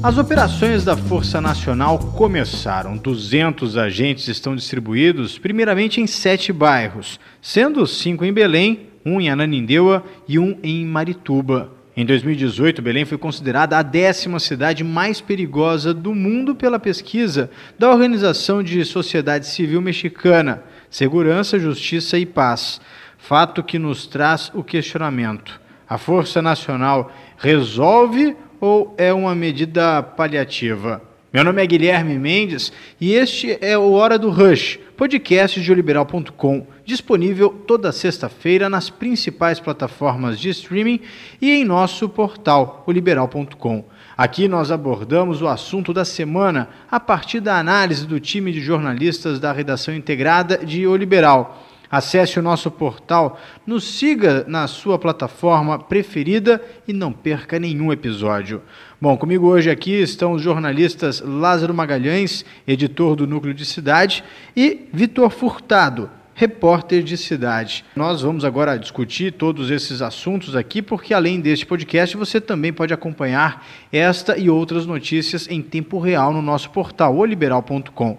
As operações da Força Nacional começaram. 200 agentes estão distribuídos, primeiramente em sete bairros, sendo cinco em Belém, um em Ananindeua e um em Marituba. Em 2018, Belém foi considerada a décima cidade mais perigosa do mundo pela pesquisa da Organização de Sociedade Civil Mexicana, Segurança, Justiça e Paz. Fato que nos traz o questionamento: a Força Nacional resolve ou é uma medida paliativa? Meu nome é Guilherme Mendes e este é o Hora do Rush, podcast de oliberal.com, disponível toda sexta-feira nas principais plataformas de streaming e em nosso portal oliberal.com. Aqui nós abordamos o assunto da semana a partir da análise do time de jornalistas da redação integrada de O Liberal. Acesse o nosso portal, nos siga na sua plataforma preferida e não perca nenhum episódio. Bom, comigo hoje aqui estão os jornalistas Lázaro Magalhães, editor do Núcleo de Cidade, e Vitor Furtado, repórter de cidade. Nós vamos agora discutir todos esses assuntos aqui, porque além deste podcast, você também pode acompanhar esta e outras notícias em tempo real no nosso portal, oliberal.com.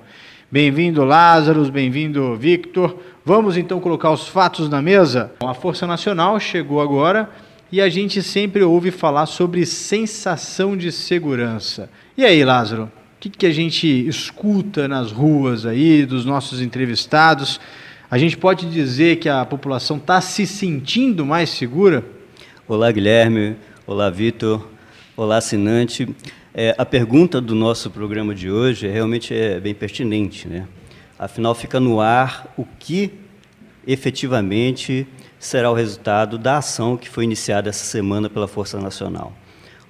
Bem-vindo, Lázaro, bem-vindo, Victor. Vamos então colocar os fatos na mesa? A Força Nacional chegou agora e a gente sempre ouve falar sobre sensação de segurança. E aí, Lázaro, o que, que a gente escuta nas ruas aí dos nossos entrevistados? A gente pode dizer que a população está se sentindo mais segura? Olá, Guilherme. Olá, Vitor. Olá, assinante. É, a pergunta do nosso programa de hoje realmente é bem pertinente, né? Afinal, fica no ar o que efetivamente será o resultado da ação que foi iniciada essa semana pela Força Nacional.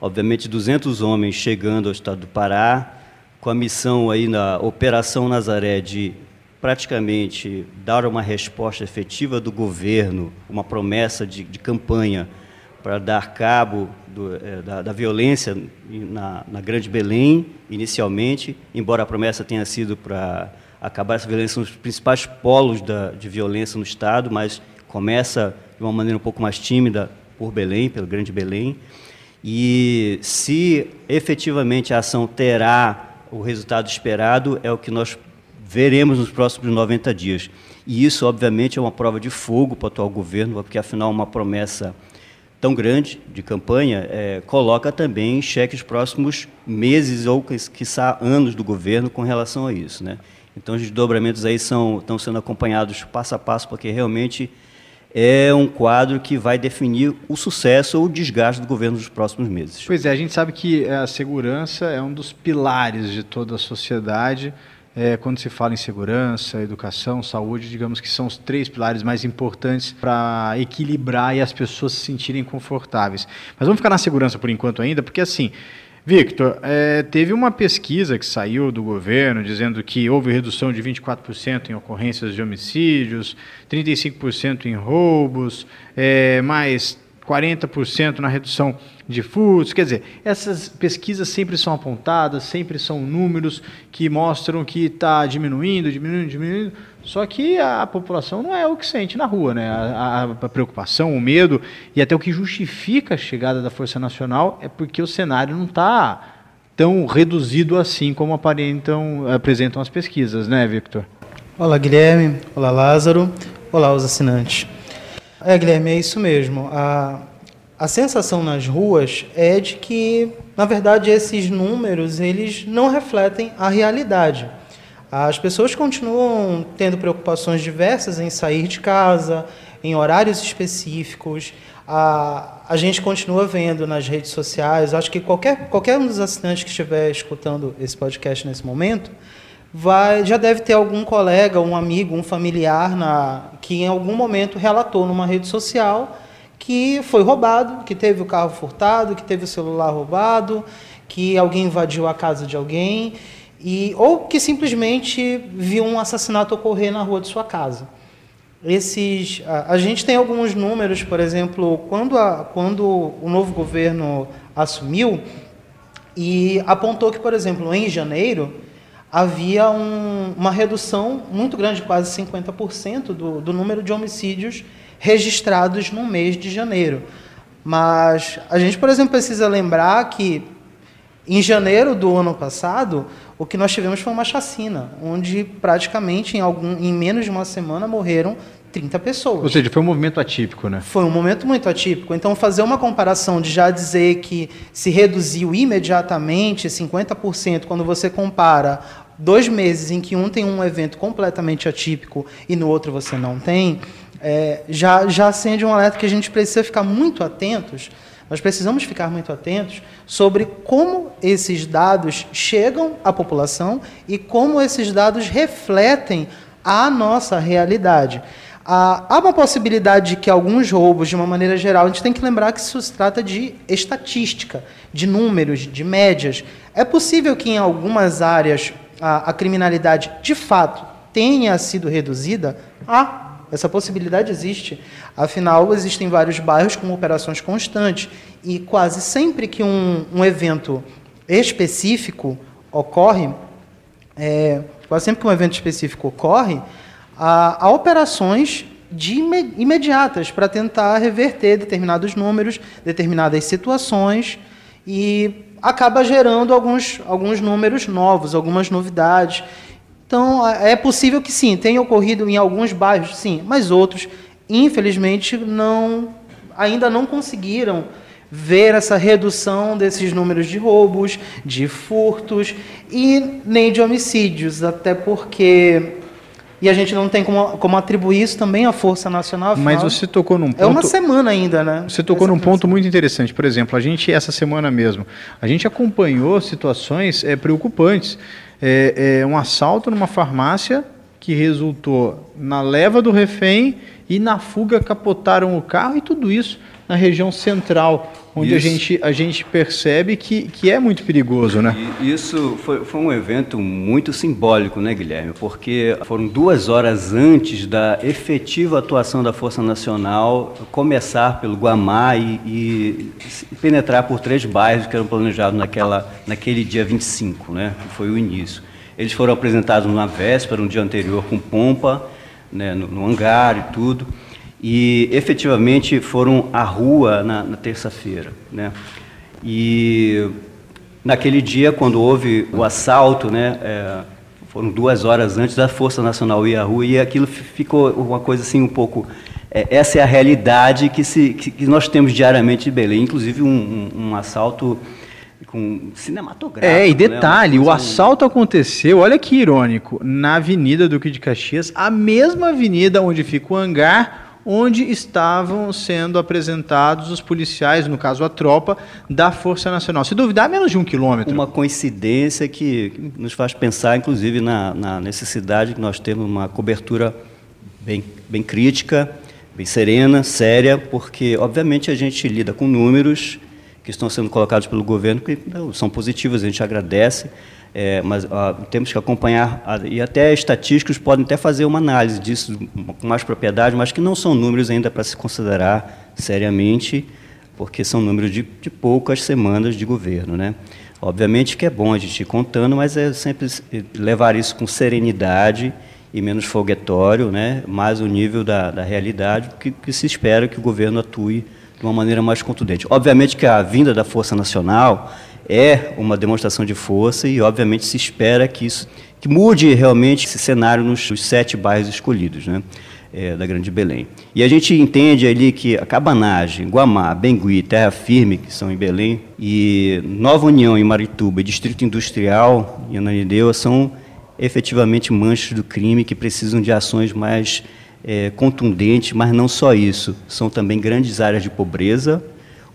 Obviamente, 200 homens chegando ao estado do Pará, com a missão aí na Operação Nazaré de praticamente dar uma resposta efetiva do governo, uma promessa de, de campanha para dar cabo do, é, da, da, violência na, na, Grande Belém, inicialmente, embora a promessa tenha sido para acabar essa violência nos principais polos da, de violência no Estado, mas começa de uma maneira um pouco mais tímida por Belém, pelo Grande Belém. E se efetivamente a ação terá o resultado esperado, é o que nós veremos nos próximos 90 dias. E isso, obviamente, é uma prova de fogo para o atual governo, porque, afinal, uma promessa tão grande de campanha é, coloca também em xeque os próximos meses ou, quiçá, anos do governo com relação a isso. Né? Então, os desdobramentos aí são, estão sendo acompanhados passo a passo, porque realmente é um quadro que vai definir o sucesso ou o desgaste do governo nos próximos meses. Pois é, a gente sabe que a segurança é um dos pilares de toda a sociedade é, quando se fala em segurança, educação, saúde, digamos que são os três pilares mais importantes para equilibrar e as pessoas se sentirem confortáveis. Mas vamos ficar na segurança por enquanto ainda, porque assim, Victor, é, teve uma pesquisa que saiu do governo dizendo que houve redução de 24% em ocorrências de homicídios, 35% em roubos, é, mais 40% na redução de furtos. Quer dizer, essas pesquisas sempre são apontadas, sempre são números que mostram que está diminuindo, diminuindo, diminuindo. Só que a população não é o que sente na rua, né? A, a, a, preocupação, o medo e até o que justifica a chegada da Força Nacional é porque o cenário não está tão reduzido assim como aparentam, apresentam as pesquisas, né, Victor? Olá, Guilherme. Olá, Lázaro. Olá, os assinantes. É, Guilherme, é isso mesmo. A, a sensação nas ruas é de que, na verdade, esses números eles não refletem a realidade. As pessoas continuam tendo preocupações diversas em sair de casa, em horários específicos. A, a gente continua vendo nas redes sociais. Acho que qualquer, qualquer um dos assinantes que estiver escutando esse podcast nesse momento vai, já deve ter algum colega, um amigo, um familiar na, que em algum momento relatou numa rede social que foi roubado, que teve o carro furtado, que teve o celular roubado, que alguém invadiu a casa de alguém, e, ou que simplesmente viu um assassinato ocorrer na rua de sua casa. Esses, a, a gente tem alguns números, por exemplo, quando, a, quando o novo governo assumiu, e apontou que, por exemplo, em janeiro, havia um, uma redução muito grande, quase 50%, do, do número de homicídios registrados no mês de janeiro. Mas a gente, por exemplo, precisa lembrar que Em janeiro do ano passado, o que nós tivemos foi uma chacina, onde praticamente em, algum, em menos de uma semana morreram 30 pessoas. Ou seja, foi um movimento atípico, né? Foi um momento muito atípico. Então, fazer uma comparação de já dizer que se reduziu imediatamente 50% quando você compara dois meses em que um tem um evento completamente atípico e no outro você não tem, é, já, já acende um alerta que a gente precisa ficar muito atentos. Nós precisamos ficar muito atentos sobre como esses dados chegam à população e como esses dados refletem a nossa realidade. Há uma possibilidade de que alguns roubos, de uma maneira geral, a gente tem que lembrar que isso se trata de estatística, de números, de médias. É possível que em algumas áreas a, a criminalidade, de fato, tenha sido reduzida? Há. Essa possibilidade existe. Afinal, existem vários bairros com operações constantes. E quase sempre que um, um evento específico ocorre, é, quase sempre que um evento específico ocorre, a, a operações de imediatas para tentar reverter determinados números, determinadas situações e acaba gerando alguns, alguns números novos, algumas novidades. Então, é possível que sim, tenha ocorrido em alguns bairros, sim, mas outros, infelizmente, não, ainda não conseguiram ver essa redução desses números de roubos, de furtos e nem de homicídios, até porque e a gente não tem como, como atribuir isso também à Força Nacional. Afinal, Mas você tocou num ponto. É uma semana ainda, né? Você tocou Essa num ponto muito interessante. Por exemplo, a gente, essa semana mesmo, a gente acompanhou situações é, preocupantes. É, é, um assalto numa farmácia que resultou na leva do refém e na fuga capotaram o carro e tudo isso na região central, onde a gente, a gente percebe que, que é muito perigoso, né? E isso foi, foi um evento muito simbólico, né, Guilherme? Porque foram duas horas antes da efetiva atuação da Força Nacional começar pelo Guamá e, e penetrar por três bairros que eram planejados naquela, naquele dia 25, né? Foi o início. Eles foram apresentados na véspera, no dia anterior, com pompa, né, no, no hangar e tudo e efetivamente foram à rua na, na terça-feira. Né? E naquele dia, quando houve o assalto, né, é, foram duas horas antes da Força Nacional ir à rua e aquilo ficou uma coisa assim um pouco. É, essa é a realidade que, se, que, que, nós temos diariamente em Belém, inclusive um, um, um assalto com cinematográfico. É, e né? detalhe, né? o assalto aconteceu, olha que irônico, na Avenida Duque de Caxias, a mesma avenida onde fica o hangar onde estavam sendo apresentados os policiais, no caso a tropa, da Força Nacional. Se duvidar, menos de um quilômetro. Uma coincidência que nos faz pensar, inclusive, na, na necessidade que nós temos uma cobertura bem, bem crítica, bem serena, séria, porque, obviamente, a gente lida com números que estão sendo colocados pelo governo que são positivos, a gente agradece, é, mas ó, temos que acompanhar, e até estatísticos podem até fazer uma análise disso com mais propriedade, mas que não são números ainda para se considerar seriamente, porque são números de, de, poucas semanas de governo. Né? Obviamente que é bom a gente ir contando, mas é sempre levar isso com serenidade e menos foguetório, né? mais o nível da, da realidade, que, que se espera que o governo atue de uma maneira mais contundente. Obviamente que a vinda da Força Nacional é uma demonstração de força e, obviamente, se espera que isso que mude realmente esse cenário nos, nos sete bairros escolhidos, né? É, da Grande Belém. E a gente entende ali que a Cabanagem, Guamá, Bengui, Terra Firme, que são em Belém, e Nova União em Marituba e Distrito Industrial em Ananindeua são efetivamente manchas do crime que precisam de ações mais é, contundentes, mas não só isso, são também grandes áreas de pobreza,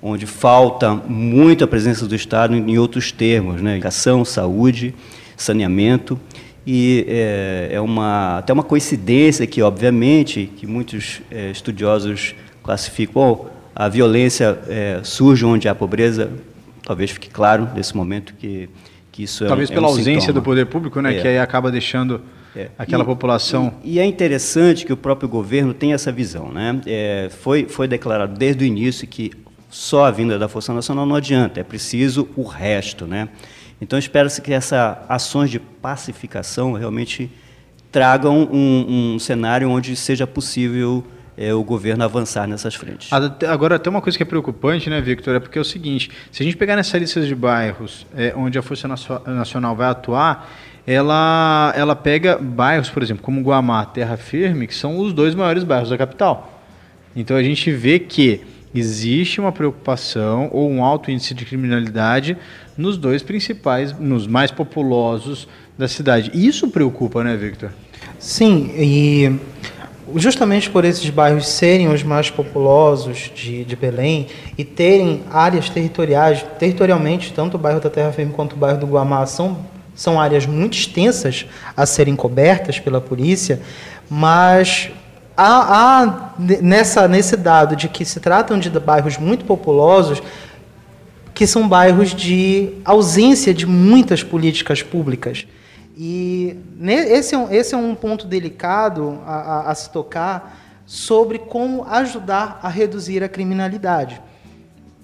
onde falta muito a presença do Estado em outros termos, né? educação, saúde, saneamento, e é, é, uma, até uma coincidência que, obviamente, que muitos é, estudiosos classificam, oh, a violência é, surge onde há pobreza, talvez fique claro nesse momento que, que isso é Talvez um, pela um ausência sintoma. do poder público, né, é. que aí acaba deixando é. aquela e, população... E, e, é interessante que o próprio governo tenha essa visão. Né? É, foi, foi declarado desde o início que só a vinda da Força Nacional não adianta, é preciso o resto. Né? Então, espera-se que essas ações de pacificação realmente tragam um, um cenário onde seja possível é, o governo avançar nessas frentes. Agora, tem uma coisa que é preocupante, né, Victor, é porque é o seguinte, se a gente pegar nessa lista de bairros é, onde a Força Nacional vai atuar, ela, ela pega bairros, por exemplo, como Guamá, Terra Firme, que são os dois maiores bairros da capital. Então a gente vê que existe uma preocupação ou um alto índice de criminalidade nos dois principais, nos mais populosos da cidade. Isso preocupa, né, Victor? Sim, e justamente por esses bairros serem os mais populosos de, de Belém e terem áreas territoriais, territorialmente, tanto o bairro da Terra Firme quanto o bairro do Guamá são, são áreas muito extensas a serem cobertas pela polícia, mas há, há nessa, nesse dado de que se tratam de bairros muito populosos, que são bairros de ausência de muitas políticas públicas. E esse é esse é um ponto delicado a, a, a se tocar sobre como ajudar a reduzir a criminalidade.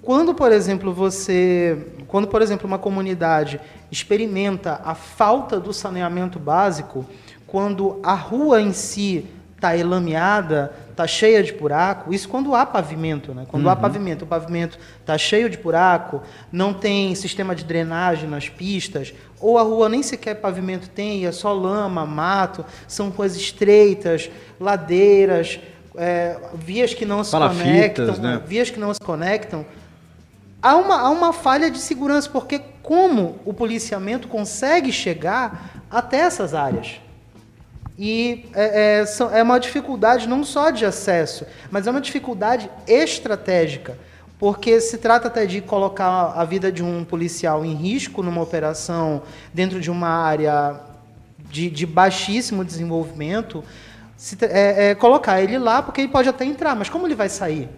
Quando, por exemplo, você, quando, por exemplo, uma comunidade experimenta a falta do saneamento básico, quando a rua em si está elameada, está cheia de buraco. Isso quando há pavimento, né? Quando uhum. há pavimento, o pavimento está cheio de buraco, não tem sistema de drenagem nas pistas, ou a rua nem sequer pavimento tem, é só lama, mato, são ruas estreitas, ladeiras, é, vias que não se conectam, né? vias que não se conectam. Há uma, há uma falha de segurança, porque como o policiamento consegue chegar até essas áreas? E é, é, é uma dificuldade não só de acesso, mas é uma dificuldade estratégica, porque se trata até de colocar a vida de um policial em risco numa operação dentro de uma área de, de baixíssimo desenvolvimento, se, é, é, colocar ele lá, porque ele pode até entrar, mas como ele vai sair?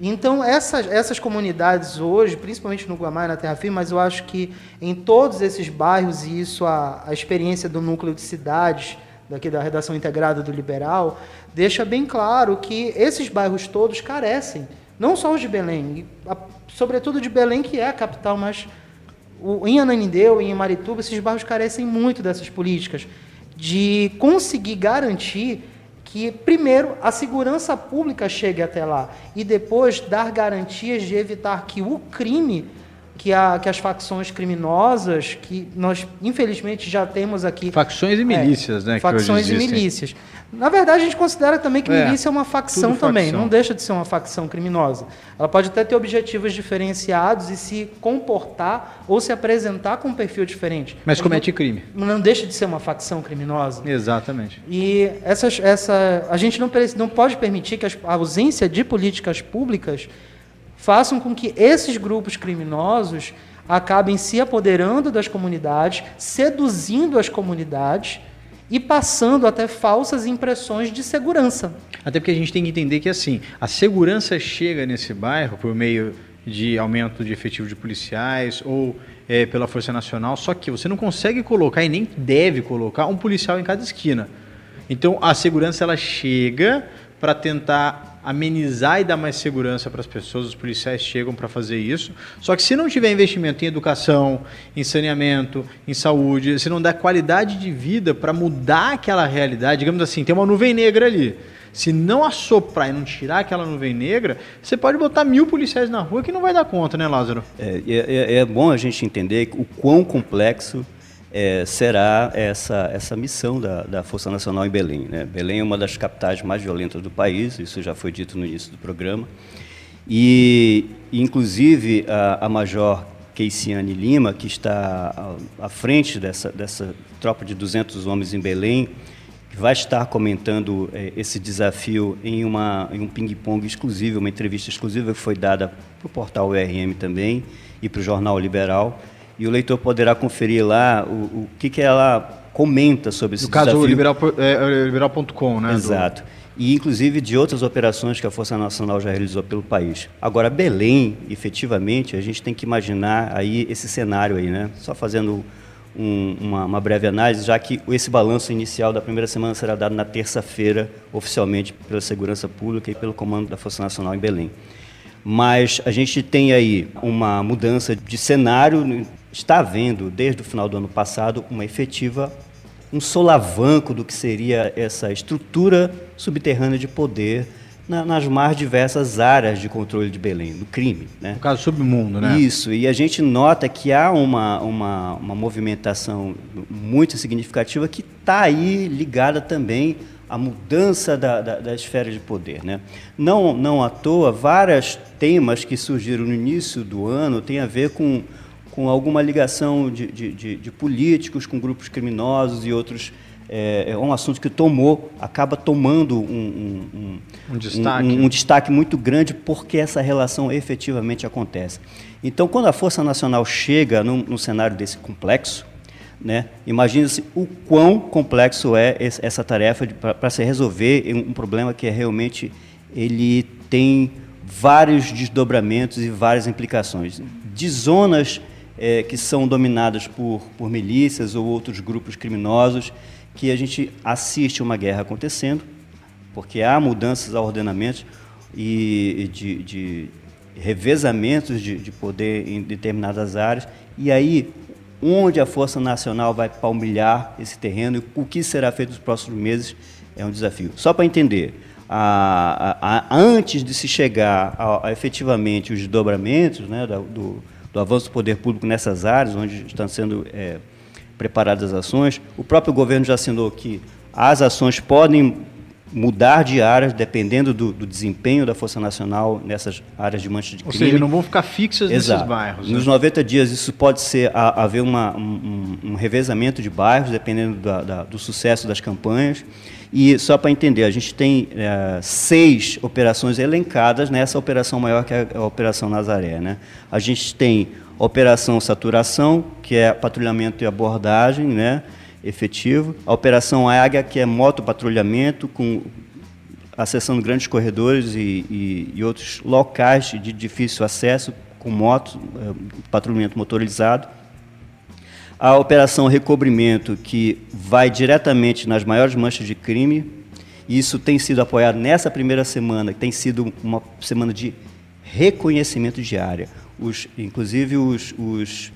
Então, essas, essas comunidades hoje, principalmente no Guamá e na Terra Firme, mas eu acho que em todos esses bairros, e isso a, a experiência do núcleo de cidades, daqui da redação integrada do Liberal, deixa bem claro que esses bairros todos carecem, não só os de Belém, sobretudo de Belém, que é a capital, mas em Ananindeu e em Marituba, esses bairros carecem muito dessas políticas, de conseguir garantir que, primeiro, a segurança pública chegue até lá e depois dar garantias de evitar que o crime que, a, que as facções criminosas, que nós infelizmente já temos aqui. Facções e milícias, é, né? Facções e milícias. Na verdade, a gente considera também que é, milícia é uma facção também, facção. não deixa de ser uma facção criminosa. Ela pode até ter objetivos diferenciados e se comportar ou se apresentar com um perfil diferente. Mas, Mas comete não, crime. Não deixa de ser uma facção criminosa. Exatamente. E essas, essa, a gente não, não pode permitir que a ausência de políticas públicas façam com que esses grupos criminosos acabem se apoderando das comunidades, seduzindo as comunidades e passando até falsas impressões de segurança. Até porque a gente tem que entender que assim, a segurança chega nesse bairro por meio de aumento de efetivo de policiais ou é, pela Força Nacional, só que você não consegue colocar e nem deve colocar um policial em cada esquina. Então a segurança ela chega para tentar amenizar e dar mais segurança para as pessoas, os policiais chegam para fazer isso. Só que se não tiver investimento em educação, em saneamento, em saúde, se não der qualidade de vida para mudar aquela realidade, digamos assim, tem uma nuvem negra ali. Se não assoprar e não tirar aquela nuvem negra, você pode botar mil policiais na rua que não vai dar conta, né, Lázaro? É, é, é bom a gente entender o quão complexo é, será essa, essa missão da, da Força Nacional em Belém. Né? Belém é uma das capitais mais violentas do país, isso já foi dito no início do programa. E, inclusive, a, a Major Keiciane Lima, que está à, à frente dessa, dessa tropa de 200 homens em Belém, vai estar comentando é, esse desafio em, uma, em um ping-pong exclusivo, uma entrevista exclusiva que foi dada para o portal URM também e para o Jornal Liberal e o leitor poderá conferir lá o, o que, que ela comenta sobre esse no desafio. No caso, liberal.com, é, liberal né? Exato. E, inclusive, de outras operações que a Força Nacional já realizou pelo país. Agora, Belém, efetivamente, a gente tem que imaginar aí esse cenário aí, né? Só fazendo um, uma, uma, breve análise, já que esse balanço inicial da primeira semana será dado na terça-feira, oficialmente, pela Segurança Pública e pelo Comando da Força Nacional em Belém. Mas a gente tem aí uma mudança de cenário está havendo, desde o final do ano passado, uma efetiva um solavanco do que seria essa estrutura subterrânea de poder na, nas mais diversas áreas de controle de Belém, do crime. Né? No caso, submundo, né? Isso, e a gente nota que há uma, uma, uma movimentação muito significativa que está aí ligada também à mudança da, da, da, esfera de poder. Né? Não, não à toa, vários temas que surgiram no início do ano têm a ver com, com alguma ligação de, de, de, de políticos com grupos criminosos e outros é, é, um assunto que tomou, acaba tomando um, um, um, um destaque. Um, destaque muito grande porque essa relação efetivamente acontece. Então, quando a Força Nacional chega num, num cenário desse complexo, né, imagine-se o quão complexo é essa tarefa para se resolver um problema que é realmente ele tem vários desdobramentos e várias implicações. De zonas é, que são dominadas por, por milícias ou outros grupos criminosos, que a gente assiste uma guerra acontecendo, porque há mudanças a ordenamentos e de, de revezamentos de, de poder em determinadas áreas, e aí onde a Força Nacional vai palmilhar esse terreno e o que será feito nos próximos meses é um desafio. Só para entender, a, a, a, antes de se chegar a, efetivamente os desdobramentos né, do, do, avanço do poder público nessas áreas, onde estão sendo é, preparadas as ações. O próprio governo já assinou que as ações podem mudar de áreas dependendo do, do desempenho da Força Nacional nessas áreas de mancha de Ou crime. Ou seja, não vão ficar fixas Exato. nesses bairros. Né? Nos 90 dias isso pode ser a, haver uma, um, um, revezamento de bairros dependendo da, da, do sucesso das campanhas. E só para entender, a gente tem é, seis operações elencadas nessa operação maior que é a Operação Nazaré. Né? A gente tem Operação Saturação, que é patrulhamento e abordagem né, efetivo. A Operação Águia, que é motopatrulhamento, com acessando grandes corredores e, e, e outros locais de difícil acesso com motos, é, patrulhamento motorizado. A Operação Recobrimento, que vai diretamente nas maiores manchas de crime. Isso tem sido apoiado nessa primeira semana, que tem sido uma semana de reconhecimento de área os, inclusive os, os,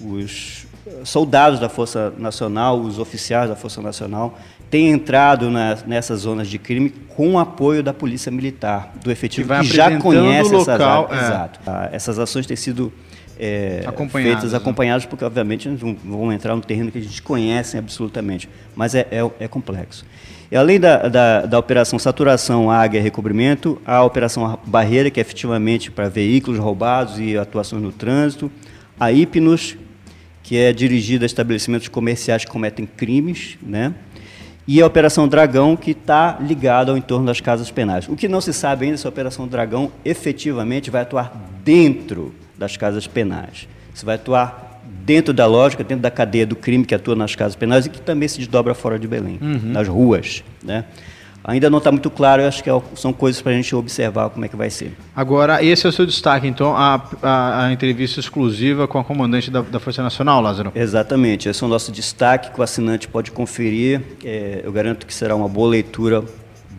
os soldados da Força Nacional, os oficiais da Força Nacional, têm entrado na, nessas zonas de crime com o apoio da Polícia Militar, do efetivo que, que já conhece local, essas, é. exato. Ah, essas ações têm sido é, feitas né? acompanhadas, porque obviamente não vão entrar no terreno que a gente conhece absolutamente, mas é, é, é complexo. E além da, da, da, operação saturação, águia e recobrimento, a operação barreira, que é efetivamente para veículos roubados e atuações no trânsito, a hipnos, que é dirigida a estabelecimentos comerciais que cometem crimes, né? e a Operação Dragão, que está ligada ao entorno das casas penais. O que não se sabe ainda é se a Operação Dragão efetivamente vai atuar dentro das casas penais. Se vai atuar dentro da lógica, dentro da cadeia do crime que atua nas casas penais e que também se desdobra fora de Belém, uhum. nas ruas. Né? Ainda não está muito claro, eu acho que é são coisas para a gente observar como é que vai ser. Agora, esse é o seu destaque, então, a, a, a entrevista exclusiva com a comandante da, da, Força Nacional, Lázaro? Exatamente, esse é o nosso destaque que o assinante pode conferir. É, eu garanto que será uma boa leitura,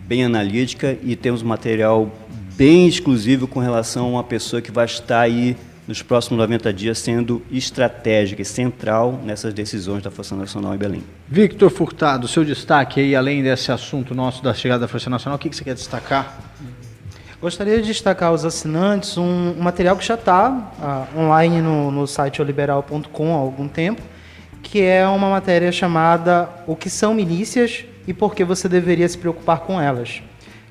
bem analítica e temos material bem exclusivo com relação a uma pessoa que vai estar aí nos próximos 90 dias sendo estratégica e central nessas decisões da Força Nacional em Belém. Victor Furtado, seu destaque aí, além desse assunto nosso da chegada da Força Nacional, o que, você quer destacar? Gostaria de destacar aos assinantes um, um material que já está uh, ah, online no, no site oliberal.com há algum tempo, que é uma matéria chamada O que são milícias e por que você deveria se preocupar com elas,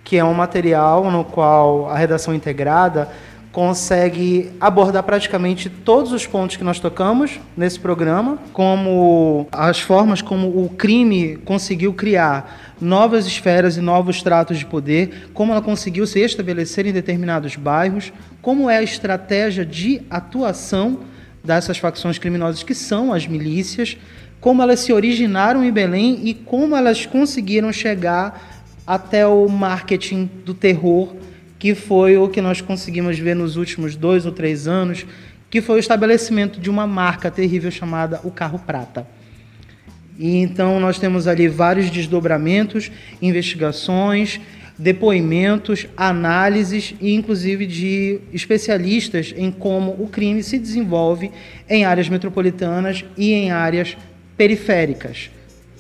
que é um material no qual a redação integrada consegue abordar praticamente todos os pontos que nós tocamos nesse programa, como as formas como o crime conseguiu criar novas esferas e novos tratos de poder, como ela conseguiu se estabelecer em determinados bairros, como é a estratégia de atuação dessas facções criminosas que são as milícias, como elas se originaram em Belém e como elas conseguiram chegar até o marketing do terror que foi o que nós conseguimos ver nos últimos dois ou três anos, que foi o estabelecimento de uma marca terrível chamada o carro prata. E então nós temos ali vários desdobramentos, investigações, depoimentos, análises e inclusive de especialistas em como o crime se desenvolve em áreas metropolitanas e em áreas periféricas,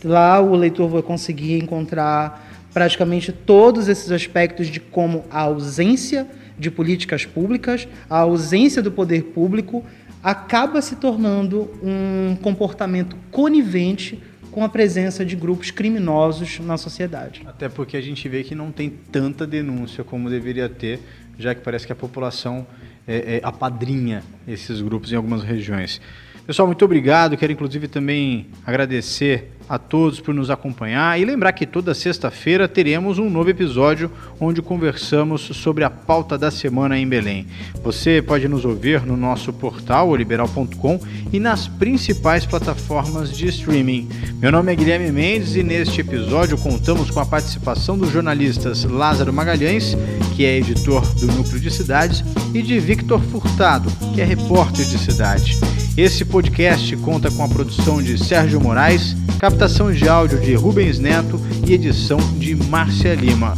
Lá o leitor vai conseguir encontrar praticamente todos esses aspectos de como a ausência de políticas públicas, a ausência do poder público acaba se tornando um comportamento conivente com a presença de grupos criminosos na sociedade. Até porque a gente vê que não tem tanta denúncia como deveria ter, já que parece que a população é, é, apadrinha esses grupos em algumas regiões. Pessoal, muito obrigado. Quero inclusive também agradecer a todos por nos acompanhar e lembrar que toda sexta-feira teremos um novo episódio onde conversamos sobre a pauta da semana em Belém. Você pode nos ouvir no nosso portal liberal.com e nas principais plataformas de streaming. Meu nome é Guilherme Mendes e neste episódio contamos com a participação dos jornalistas Lázaro Magalhães, que é editor do Núcleo de Cidades, e de Victor Furtado, que é repórter de cidade. Esse podcast conta com a produção de Sérgio Moraes, captação de áudio de Rubens Neto e edição de Márcia Lima.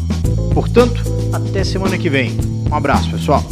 Portanto, até semana que vem. Um abraço, pessoal.